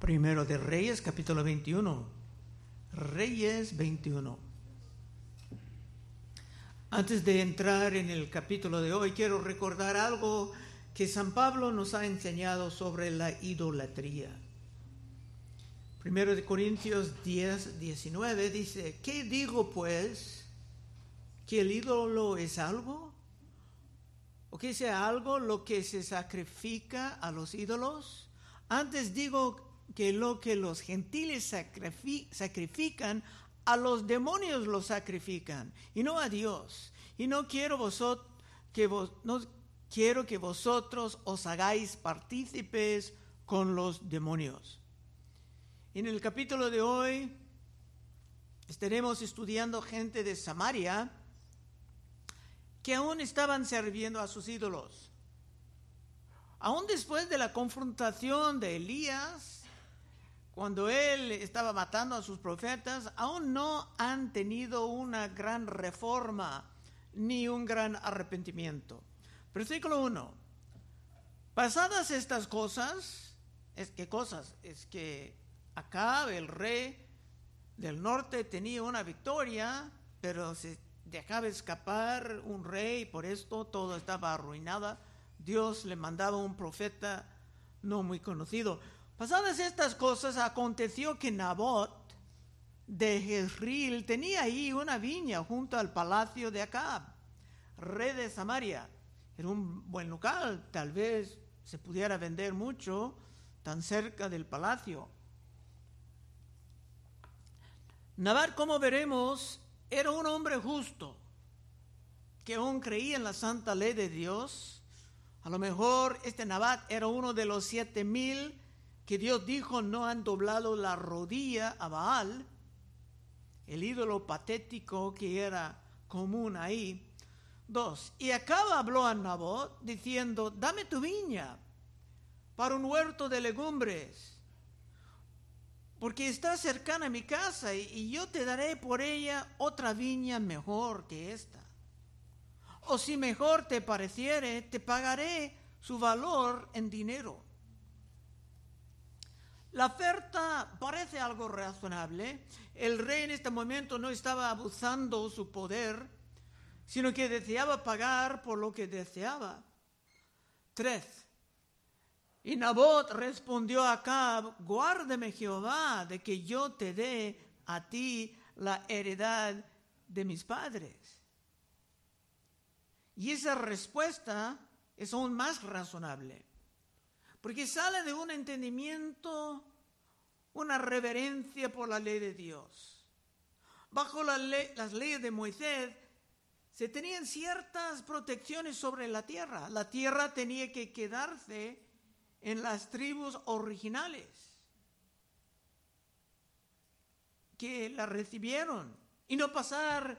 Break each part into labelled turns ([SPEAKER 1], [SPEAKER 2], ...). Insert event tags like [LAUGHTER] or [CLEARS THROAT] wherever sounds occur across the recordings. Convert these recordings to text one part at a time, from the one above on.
[SPEAKER 1] Primero de Reyes, capítulo 21. Reyes 21. Antes de entrar en el capítulo de hoy, quiero recordar algo que San Pablo nos ha enseñado sobre la idolatría. Primero de Corintios 10, 19 dice, ¿qué digo pues? ¿Que el ídolo es algo? ¿O que sea algo lo que se sacrifica a los ídolos? Antes digo que lo que los gentiles sacrifican, a los demonios lo sacrifican y no a Dios. Y no quiero vosotros que vos, no quiero que vosotros os hagáis partícipes con los demonios. En el capítulo de hoy estaremos estudiando gente de Samaria que aún estaban sirviendo a sus ídolos. Aún después de la confrontación de Elías, cuando él estaba matando a sus profetas, aún no han tenido una gran reforma ni un gran arrepentimiento. Versículo 1. Pasadas estas cosas, es que cosas, es que acá el rey del norte tenía una victoria, pero se dejaba escapar un rey, por esto todo estaba arruinado. Dios le mandaba un profeta no muy conocido. Pasadas estas cosas, aconteció que Nabot de Jezreel tenía ahí una viña junto al palacio de Acab, rey de Samaria. Era un buen local, tal vez se pudiera vender mucho tan cerca del palacio. Nabot, como veremos, era un hombre justo, que aún creía en la santa ley de Dios. A lo mejor este Nabat era uno de los siete mil que Dios dijo no han doblado la rodilla a Baal, el ídolo patético que era común ahí. Dos, y acá habló a Nabot diciendo, dame tu viña para un huerto de legumbres, porque está cercana a mi casa y, y yo te daré por ella otra viña mejor que esta. O si mejor te pareciere, te pagaré su valor en dinero. La oferta parece algo razonable. El rey en este momento no estaba abusando su poder, sino que deseaba pagar por lo que deseaba. Tres. Y Nabot respondió a Acab, guárdeme Jehová de que yo te dé a ti la heredad de mis padres. Y esa respuesta es aún más razonable porque sale de un entendimiento, una reverencia por la ley de Dios. Bajo las leyes de Moisés se tenían ciertas protecciones sobre la tierra. La tierra tenía que quedarse en las tribus originales que la recibieron y no pasar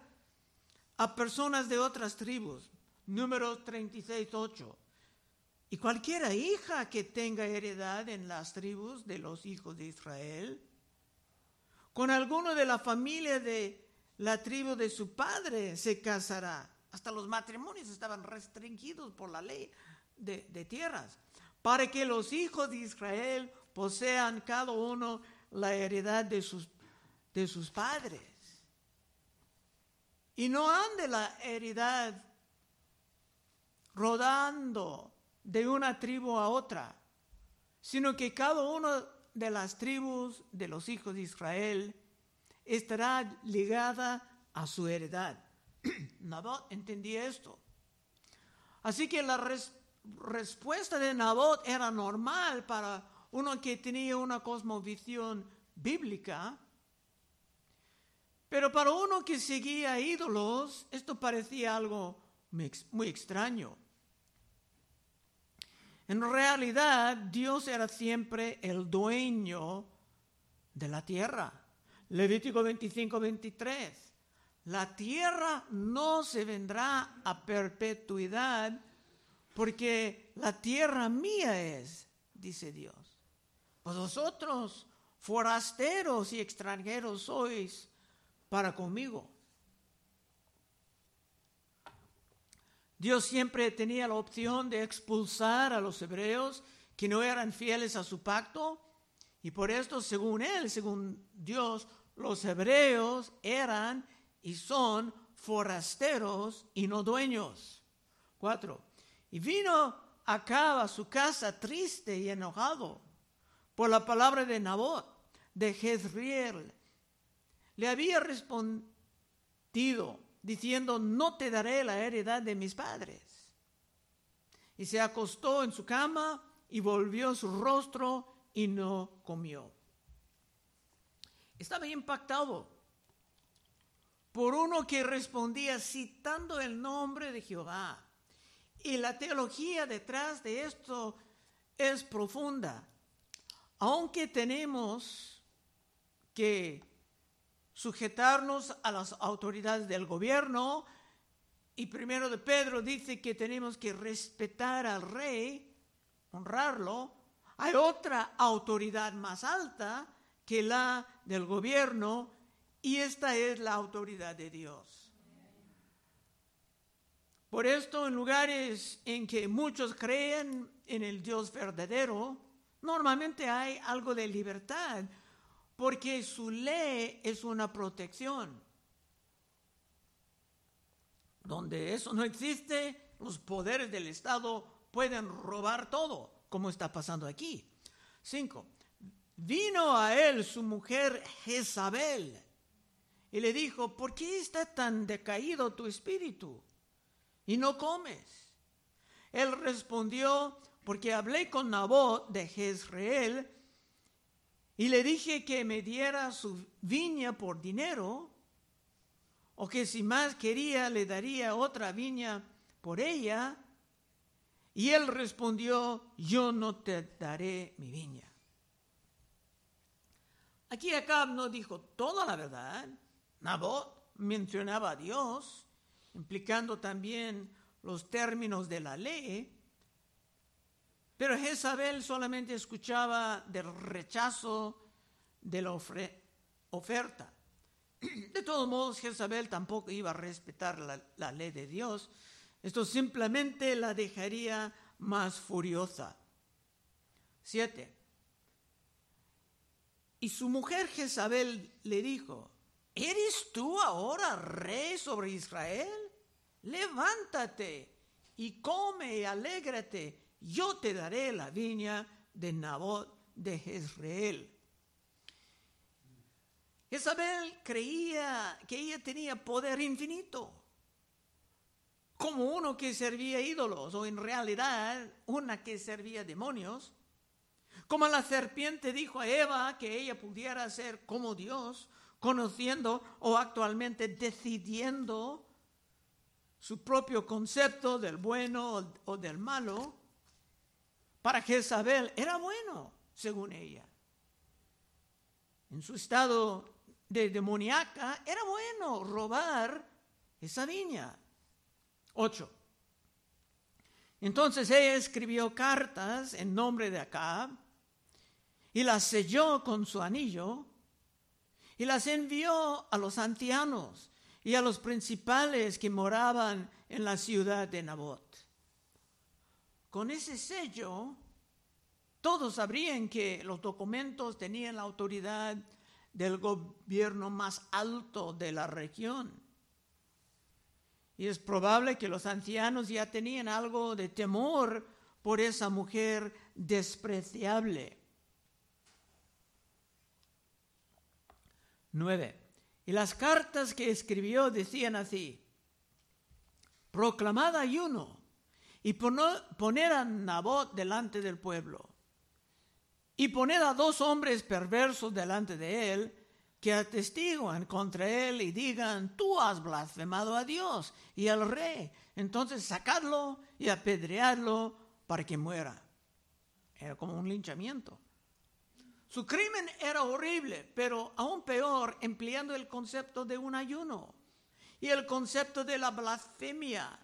[SPEAKER 1] a personas de otras tribus. Número 36, 8. Y cualquiera hija que tenga heredad en las tribus de los hijos de Israel, con alguno de la familia de la tribu de su padre se casará. Hasta los matrimonios estaban restringidos por la ley de, tierras, para que los hijos de Israel posean cada uno la heredad de sus, de sus padres. Y no ande la heredad rodando de una tribu a otra, sino que cada una de las tribus de los hijos de Israel estará ligada a su heredad. [CLEARS THROAT] Nabot entendía esto. Así que la respuesta de Nabot era normal para uno que tenía una cosmovisión bíblica, pero para uno que seguía ídolos, esto parecía algo muy extraño. En realidad, Dios era siempre el dueño de la tierra. Levítico 25, 23. La tierra no se vendrá a perpetuidad porque la tierra mía es, dice Dios. Vosotros, forasteros y extranjeros sois para conmigo. Dios siempre tenía la opción de expulsar a los hebreos que no eran fieles a su pacto Y por esto, según él, según Dios, los hebreos eran y son forasteros y no dueños. Cuatro. Y vino acá a su casa triste y enojado por la palabra de Nabot, de Jezreel. Le había respondido diciendo, no te daré la heredad de mis padres. Y se acostó en su cama y volvió su rostro y no comió. Estaba impactado por uno que respondía citando el nombre de Jehová. Y la teología detrás de esto es profunda. Aunque tenemos que sujetarnos a las autoridades del gobierno, y primero de Pedro dice que tenemos que respetar al rey, honrarlo, hay otra autoridad más alta que la del gobierno y esta es la autoridad de Dios. Por esto, en lugares en que muchos creen en el Dios verdadero, normalmente hay algo de libertad, porque su ley es una protección. Donde eso no existe, los poderes del Estado pueden robar todo como está pasando aquí. Cinco, vino a él su mujer Jezabel y le dijo, ¿por qué está tan decaído tu espíritu y no comes? Él respondió, porque hablé con Nabot de Jezreel y le dije que me diera su viña por dinero, o que si más quería le daría otra viña por ella, y él respondió, yo no te daré mi viña. Aquí Acab no dijo toda la verdad. Nabot mencionaba a Dios, implicando también los términos de la ley, pero Jezabel solamente escuchaba del rechazo de la oferta. [CLEARS THROAT] De todos modos, Jezabel tampoco iba a respetar la, la ley de Dios, esto simplemente la dejaría más furiosa. Siete. Y su mujer Jezabel le dijo, ¿eres tú ahora rey sobre Israel? Levántate y come y alégrate, yo te daré la viña de Nabot de Jezreel. Jezabel creía que ella tenía poder infinito como uno que servía ídolos o en realidad una que servía demonios. Como la serpiente dijo a Eva que ella pudiera ser como Dios, conociendo o actualmente decidiendo su propio concepto del bueno o del malo, para Jezabel era bueno, según ella. En su estado de demoníaca era bueno robar esa viña. 8. Entonces ella escribió cartas en nombre de Acab y las selló con su anillo y las envió a los ancianos y a los principales que moraban en la ciudad de Nabot. Con ese sello, todos sabrían que los documentos tenían la autoridad del gobierno más alto de la región. Y es probable que los ancianos ya tenían algo de temor por esa mujer despreciable. Nueve. Y las cartas que escribió decían así, proclamad ayuno y poner a Nabot delante del pueblo y poner a dos hombres perversos delante de él que atestiguan contra él y digan, tú has blasfemado a Dios y al rey. Entonces sacadlo y apedreadlo para que muera. Era como un linchamiento. Su crimen era horrible, pero aún peor, empleando el concepto de un ayuno y el concepto de la blasfemia,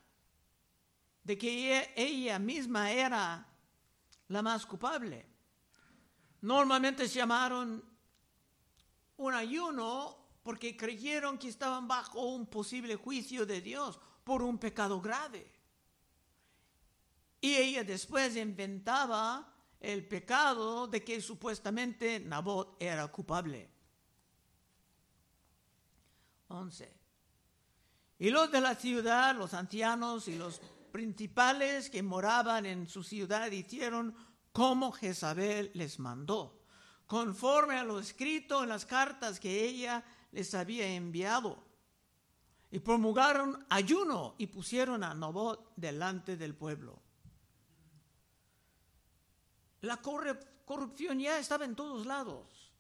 [SPEAKER 1] de que ella misma era la más culpable. Normalmente se llamaron un ayuno porque creyeron que estaban bajo un posible juicio de Dios por un pecado grave. Y ella después inventaba el pecado de que supuestamente Nabot era culpable. 11. Y los de la ciudad, los ancianos y los principales que moraban en su ciudad hicieron como Jezabel les mandó, conforme a lo escrito en las cartas que ella les había enviado. Y promulgaron ayuno y pusieron a Nabot delante del pueblo. La corrupción ya estaba en todos lados.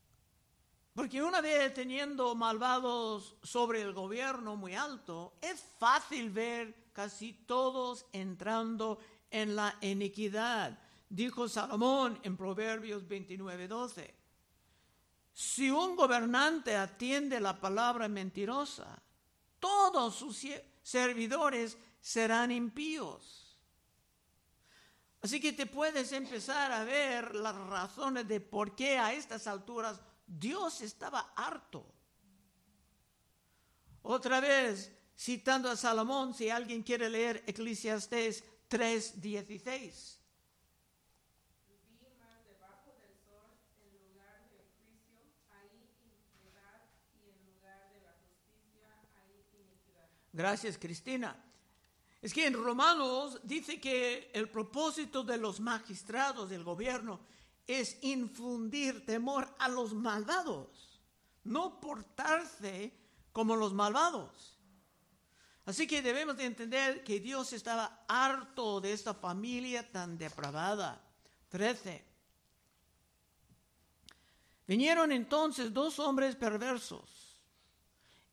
[SPEAKER 1] Porque una vez teniendo malvados sobre el gobierno muy alto, es fácil ver casi todos entrando en la iniquidad. Dijo Salomón en Proverbios 29, 12. Si un gobernante atiende la palabra mentirosa, todos sus servidores serán impíos. Así que te puedes empezar a ver las razones de por qué a estas alturas Dios estaba harto. Otra vez, citando a Salomón, si alguien quiere leer Eclesiastés 3:16. Gracias, Cristina. Es que en Romanos dice que el propósito de los magistrados del gobierno es infundir temor a los malvados, no portarse como los malvados. Así que debemos de entender que Dios estaba harto de esta familia tan depravada. 13. Vinieron entonces dos hombres perversos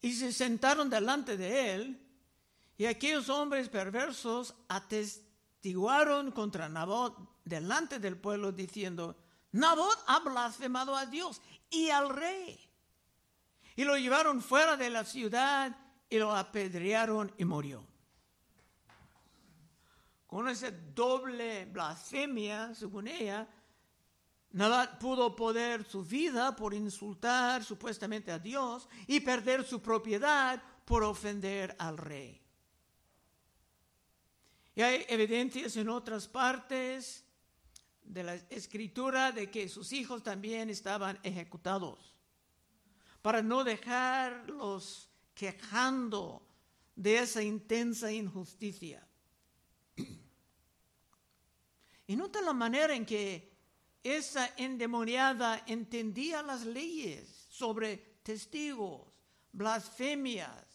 [SPEAKER 1] y se sentaron delante de él, y aquellos hombres perversos atestiguaron contra Nabot delante del pueblo diciendo, Nabot ha blasfemado a Dios y al rey. Y lo llevaron fuera de la ciudad y lo apedrearon y murió. Con esa doble blasfemia, según ella, Nabot pudo poder su vida por insultar supuestamente a Dios y perder su propiedad por ofender al rey. Y hay evidencias en otras partes de la escritura de que sus hijos también estaban ejecutados, para no dejarlos quejando de esa intensa injusticia. [CLEARS THROAT] Y nota la manera en que esa endemoniada entendía las leyes sobre testigos, blasfemias,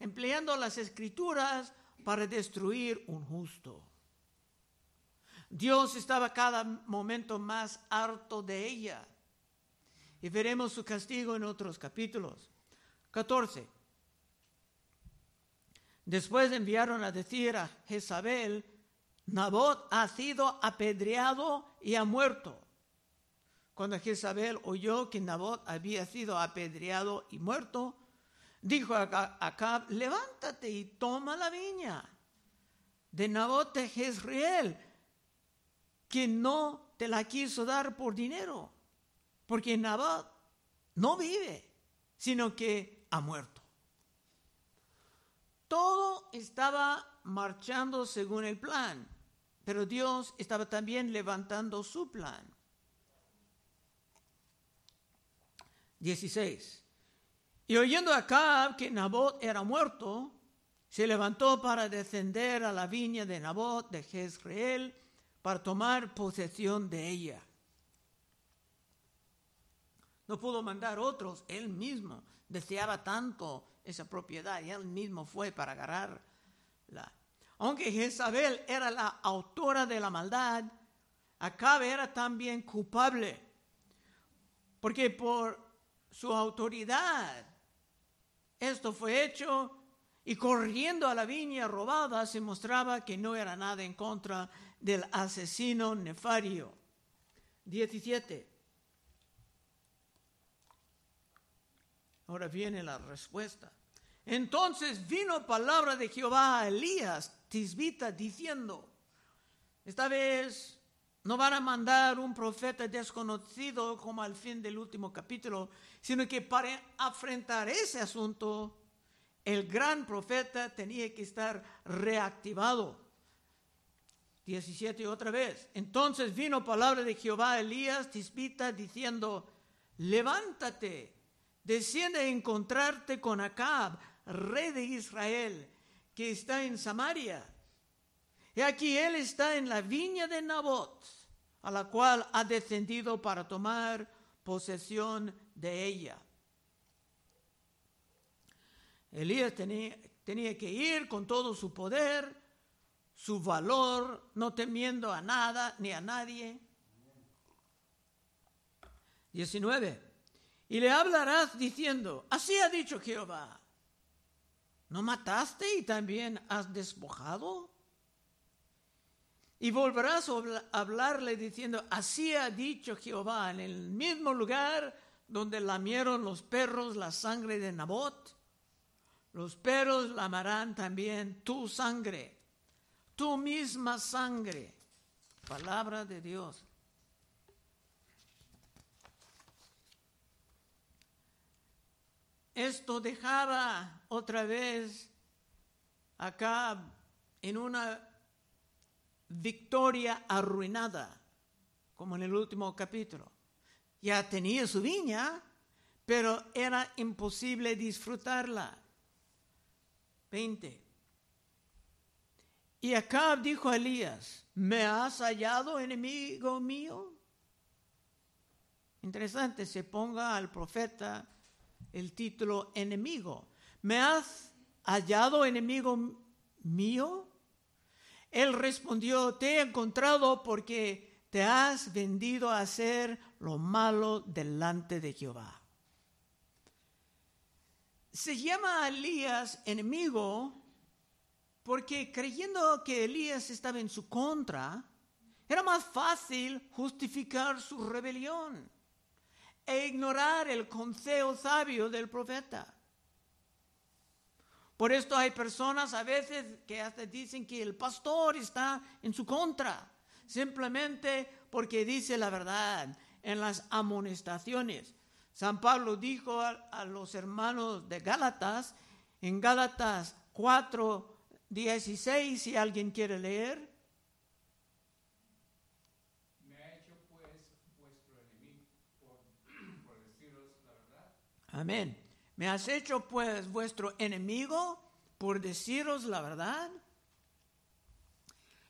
[SPEAKER 1] empleando las escrituras para destruir un justo. Dios estaba cada momento más harto de ella. Y veremos su castigo en otros capítulos. 14. Después enviaron a decir a Jezabel, Nabot ha sido apedreado y ha muerto. Cuando Jezabel oyó que Nabot había sido apedreado y muerto, dijo a Acab, levántate y toma la viña de Nabot de Jezreel, que no te la quiso dar por dinero, porque Nabot no vive, sino que ha muerto. Todo estaba marchando según el plan, pero Dios estaba también levantando su plan. 16. Y oyendo acá que Nabot era muerto, se levantó para descender a la viña de Nabot de Jezreel para tomar posesión de ella. No pudo mandar otros, él mismo deseaba tanto esa propiedad y él mismo fue para agarrarla. Aunque Jezabel era la autora de la maldad, Acabe era también culpable, porque por su autoridad esto fue hecho y corriendo a la viña robada se mostraba que no era nada en contra del asesino nefario. 17. Ahora viene la respuesta. Entonces vino palabra de Jehová a Elías, tisbita, diciendo, esta vez no van a mandar un profeta desconocido como al fin del último capítulo, sino que para afrontar ese asunto, el gran profeta tenía que estar reactivado 17 otra vez. Entonces vino palabra de Jehová a Elías Tisbita diciendo, levántate, desciende a encontrarte con Acab, rey de Israel, que está en Samaria. Y aquí él está en la viña de Nabot, a la cual ha descendido para tomar posesión de ella. Elías tenía, tenía que ir con todo su poder, su valor, no temiendo a nada ni a nadie. 19. Y le hablarás diciendo, así ha dicho Jehová, ¿no mataste y también has despojado? Y volverás a hablarle diciendo, así ha dicho Jehová, en el mismo lugar donde lamieron los perros la sangre de Nabot, los perros lamarán también tu sangre, tu misma sangre. Palabra de Dios. Esto dejaba otra vez acá en una victoria arruinada, como en el último capítulo. Ya tenía su viña, pero era imposible disfrutarla. 20. Y Acab dijo a Elías, ¿me has hallado enemigo mío? Interesante, se ponga al profeta el título enemigo. ¿Me has hallado enemigo mío? Él respondió, te he encontrado porque te has vendido a hacer lo malo delante de Jehová. Se llama Elías enemigo porque creyendo que Elías estaba en su contra, era más fácil justificar su rebelión e ignorar el consejo sabio del profeta. Por esto hay personas a veces que hasta dicen que el pastor está en su contra, simplemente porque dice la verdad en las amonestaciones. San Pablo dijo a, los hermanos de Gálatas, en Gálatas 4, 16, si alguien quiere leer.
[SPEAKER 2] Me ha hecho pues vuestro enemigo por deciros la verdad.
[SPEAKER 1] Amén. ¿Me has hecho pues vuestro enemigo por deciros la verdad?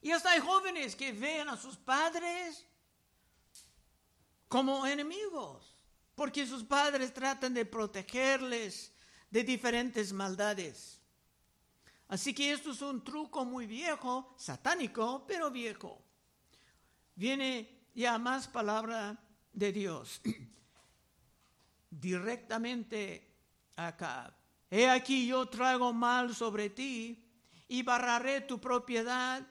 [SPEAKER 1] Y hasta hay jóvenes que ven a sus padres como enemigos, porque sus padres tratan de protegerles de diferentes maldades. Así que esto es un truco muy viejo, satánico, pero viejo. Viene ya más palabra de Dios. [CLEARS THROAT] Directamente acá. He aquí yo traigo mal sobre ti y barraré tu propiedad,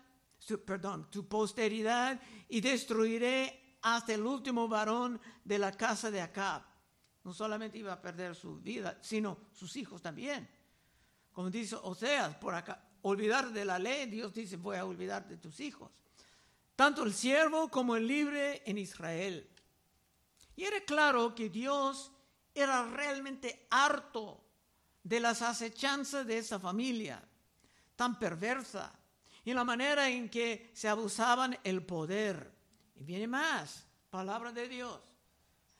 [SPEAKER 1] perdón, tu posteridad y destruiré hasta el último varón de la casa de Acab. No solamente iba a perder su vida, sino sus hijos también. Como dice Oseas, por acá, olvidar de la ley, Dios dice, voy a olvidar de tus hijos. Tanto el siervo como el libre en Israel. Y era claro que Dios era realmente harto de las acechanzas de esa familia tan perversa y la manera en que se abusaban el poder. Y viene más, palabra de Dios.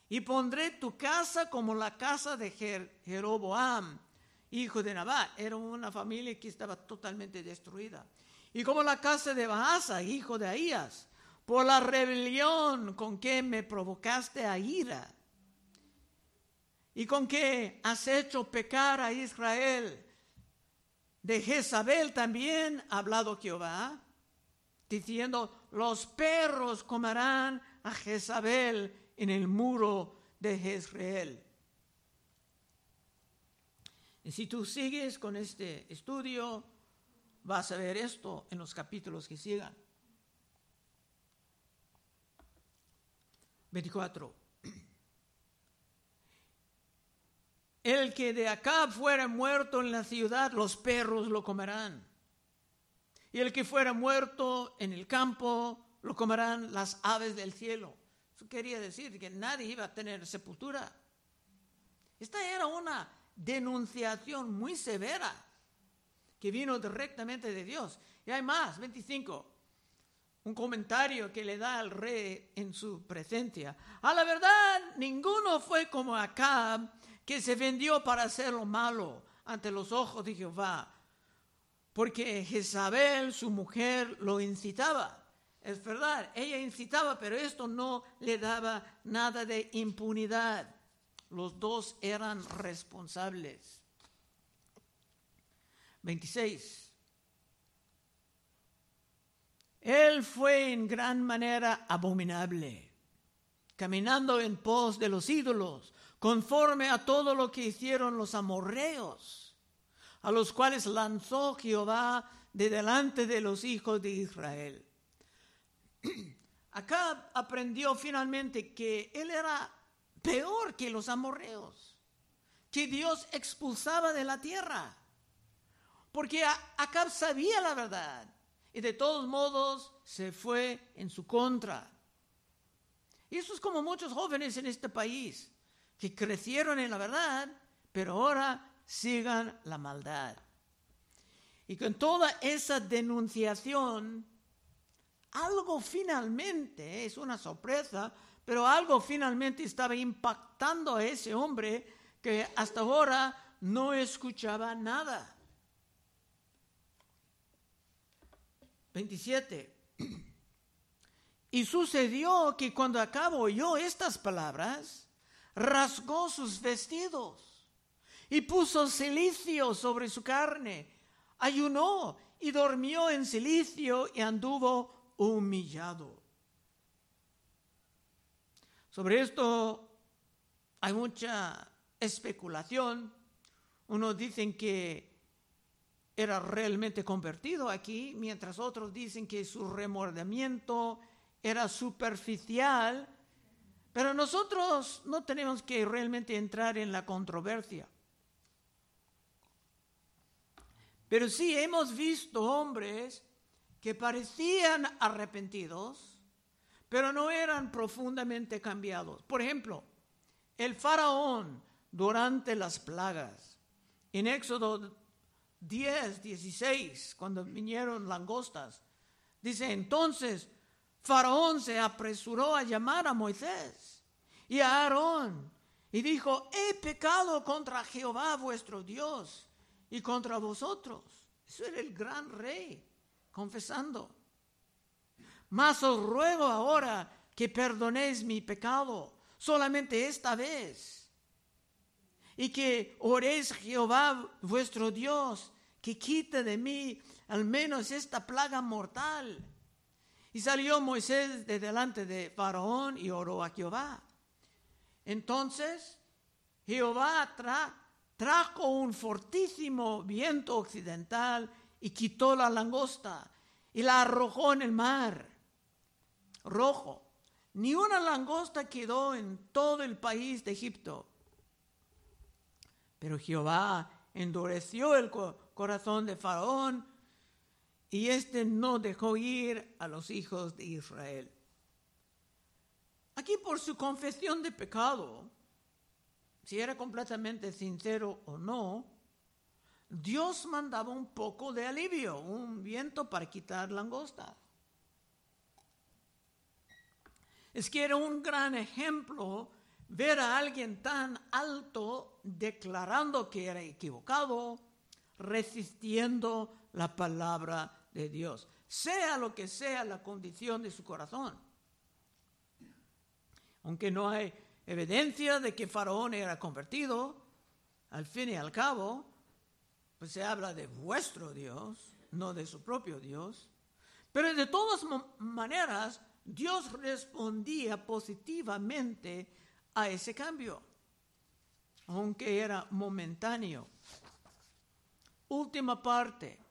[SPEAKER 1] Y pondré tu casa como la casa de Jeroboam, hijo de Nabat. Era una familia que estaba totalmente destruida. Y como la casa de Baasa, hijo de Ahías, por la rebelión con que me provocaste a ira y con qué has hecho pecar a Israel. De Jezabel también ha hablado Jehová, diciendo, los perros comerán a Jezabel en el muro de Jezreel. Y si tú sigues con este estudio, vas a ver esto en los capítulos que sigan. 24. El que de acá fuera muerto en la ciudad, los perros lo comerán. Y el que fuera muerto en el campo, lo comerán las aves del cielo. Eso quería decir que nadie iba a tener sepultura. Esta era una denunciación muy severa que vino directamente de Dios. Y hay más, 25. un comentario que le da al rey en su presencia. A la verdad, ninguno fue como Acab, que se vendió para hacer lo malo ante los ojos de Jehová, porque Jezabel, su mujer, lo incitaba. Es verdad, ella incitaba, pero esto no le daba nada de impunidad. Los dos eran responsables. 26. Él fue en gran manera abominable, caminando en pos de los ídolos, conforme a todo lo que hicieron los amorreos, a los cuales lanzó Jehová de delante de los hijos de Israel. [CLEARS THROAT] Acá aprendió finalmente que él era peor que los amorreos, que Dios expulsaba de la tierra, porque Acab sabía la verdad y de todos modos se fue en su contra. Y eso es como muchos jóvenes en este país que crecieron en la verdad, pero ahora sigan la maldad. Y con toda esa denunciación, algo finalmente, es una sorpresa, pero algo finalmente estaba impactando a ese hombre que hasta ahora no escuchaba nada. 27. [CLEARS THROAT] Y sucedió que cuando acabo oyó estas palabras, rasgó sus vestidos y puso silicio sobre su carne, ayunó y durmió en silicio y anduvo humillado. Sobre esto hay mucha especulación. Unos dicen que era realmente convertido aquí, mientras otros dicen que su remordimiento era superficial, pero nosotros no tenemos que realmente entrar en la controversia. Pero sí hemos visto hombres que parecían arrepentidos, pero no eran profundamente cambiados. Por ejemplo, el faraón durante las plagas. En Éxodo 10, 16, cuando vinieron langostas. Dice, entonces Faraón se apresuró a llamar a Moisés y a Aarón y dijo, he pecado contra Jehová vuestro Dios y contra vosotros. Eso era el gran rey confesando. Mas os ruego ahora que perdonéis mi pecado, solamente esta vez, y que oréis Jehová vuestro Dios que quite de mí al menos esta plaga mortal. Y salió Moisés de delante de Faraón y oró a Jehová. Entonces Jehová trajo un fortísimo viento occidental y quitó la langosta y la arrojó en el mar rojo. Ni una langosta quedó en todo el país de Egipto. Pero Jehová endureció el corazón de Faraón y éste no dejó ir a los hijos de Israel. Aquí por su confesión de pecado, si era completamente sincero o no, Dios mandaba un poco de alivio, un viento para quitar langosta. Es que era un gran ejemplo ver a alguien tan alto declarando que era equivocado, resistiendo la palabra de Dios, sea lo que sea la condición de su corazón. Aunque no hay evidencia de que Faraón era convertido, al fin y al cabo, pues se habla de vuestro Dios, no de su propio Dios. Pero de todas maneras, Dios respondía positivamente a ese cambio, aunque era momentáneo. Última parte,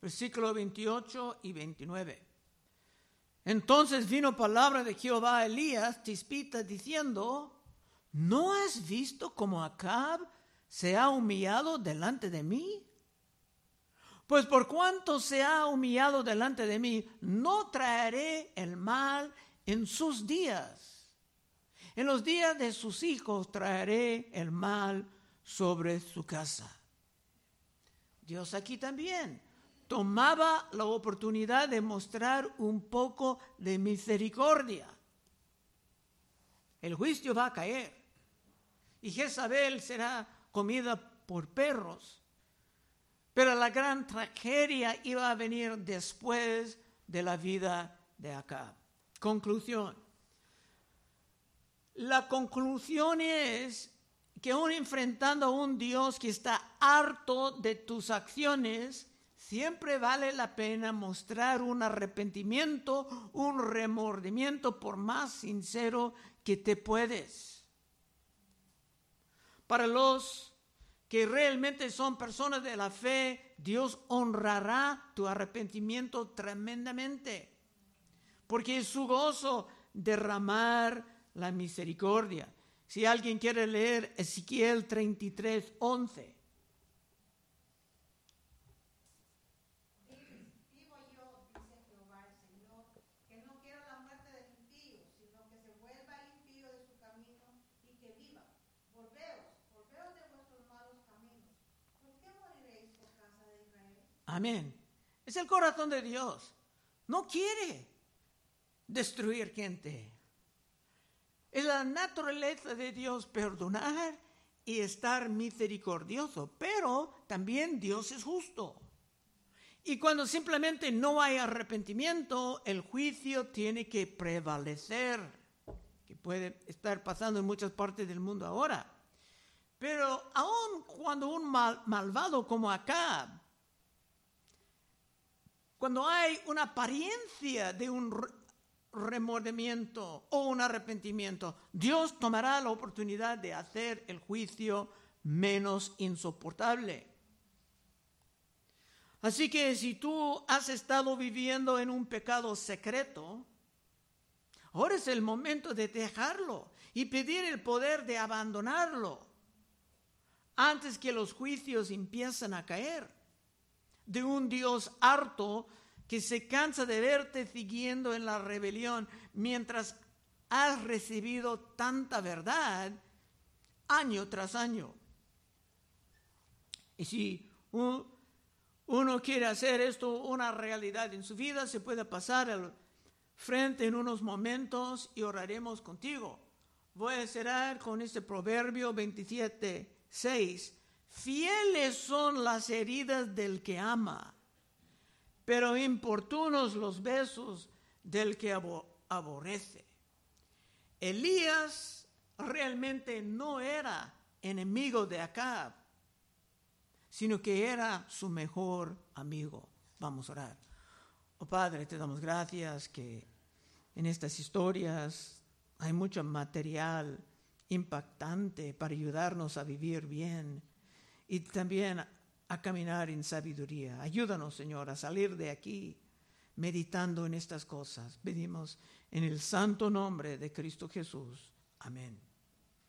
[SPEAKER 1] versículo 28 y 29. Entonces vino palabra de Jehová a Elías, tispita, diciendo, ¿no has visto cómo Acab se ha humillado delante de mí? Pues por cuanto se ha humillado delante de mí, no traeré el mal en sus días. En los días de sus hijos traeré el mal sobre su casa. Dios aquí también tomaba la oportunidad de mostrar un poco de misericordia. El juicio va a caer y Jezabel será comida por perros. Pero la gran tragedia iba a venir después de la vida de Acab. Conclusión. La conclusión es que aún enfrentando a un Dios que está harto de tus acciones, siempre vale la pena mostrar un arrepentimiento, un remordimiento por más sincero que te puedes. Para los que realmente son personas de la fe, Dios honrará tu arrepentimiento tremendamente, porque es su gozo derramar la misericordia. Si alguien quiere leer Ezequiel 33, 11.
[SPEAKER 3] Vivo yo, dice Jehová el Señor, que no quiero la muerte del impío, sino que se vuelva el impío de su camino y que viva. Volveos, volveos de vuestros malos caminos. ¿Por qué moriréis, oh casa de Israel?
[SPEAKER 1] Amén. Es el corazón de Dios. No quiere destruir gente. Es la naturaleza de Dios perdonar y estar misericordioso, pero también Dios es justo. Y cuando simplemente no hay arrepentimiento, el juicio tiene que prevalecer, que puede estar pasando en muchas partes del mundo ahora. Pero aun cuando un mal- malvado como acá, cuando hay una apariencia de un re- remordimiento o un arrepentimiento, Dios tomará la oportunidad de hacer el juicio menos insoportable. Así que si tú has estado viviendo en un pecado secreto, ahora es el momento de dejarlo y pedir el poder de abandonarlo antes que los juicios empiecen a caer de un Dios harto que se cansa de verte siguiendo en la rebelión mientras has recibido tanta verdad año tras año. Y si un- uno quiere hacer esto una realidad en su vida, se puede pasar al frente en unos momentos y oraremos contigo. Voy a cerrar con este proverbio 27, 6. Fieles son las heridas del que ama, pero importunos los besos del que abo- aborrece. Elías realmente no era enemigo de Acab, sino que era su mejor amigo. Vamos a orar. Oh Padre, te damos gracias que en estas historias hay mucho material impactante para ayudarnos a vivir bien y también a caminar en sabiduría. Ayúdanos, Señor, a salir de aquí meditando en estas cosas. Pedimos en el santo nombre de Cristo Jesús. Amén.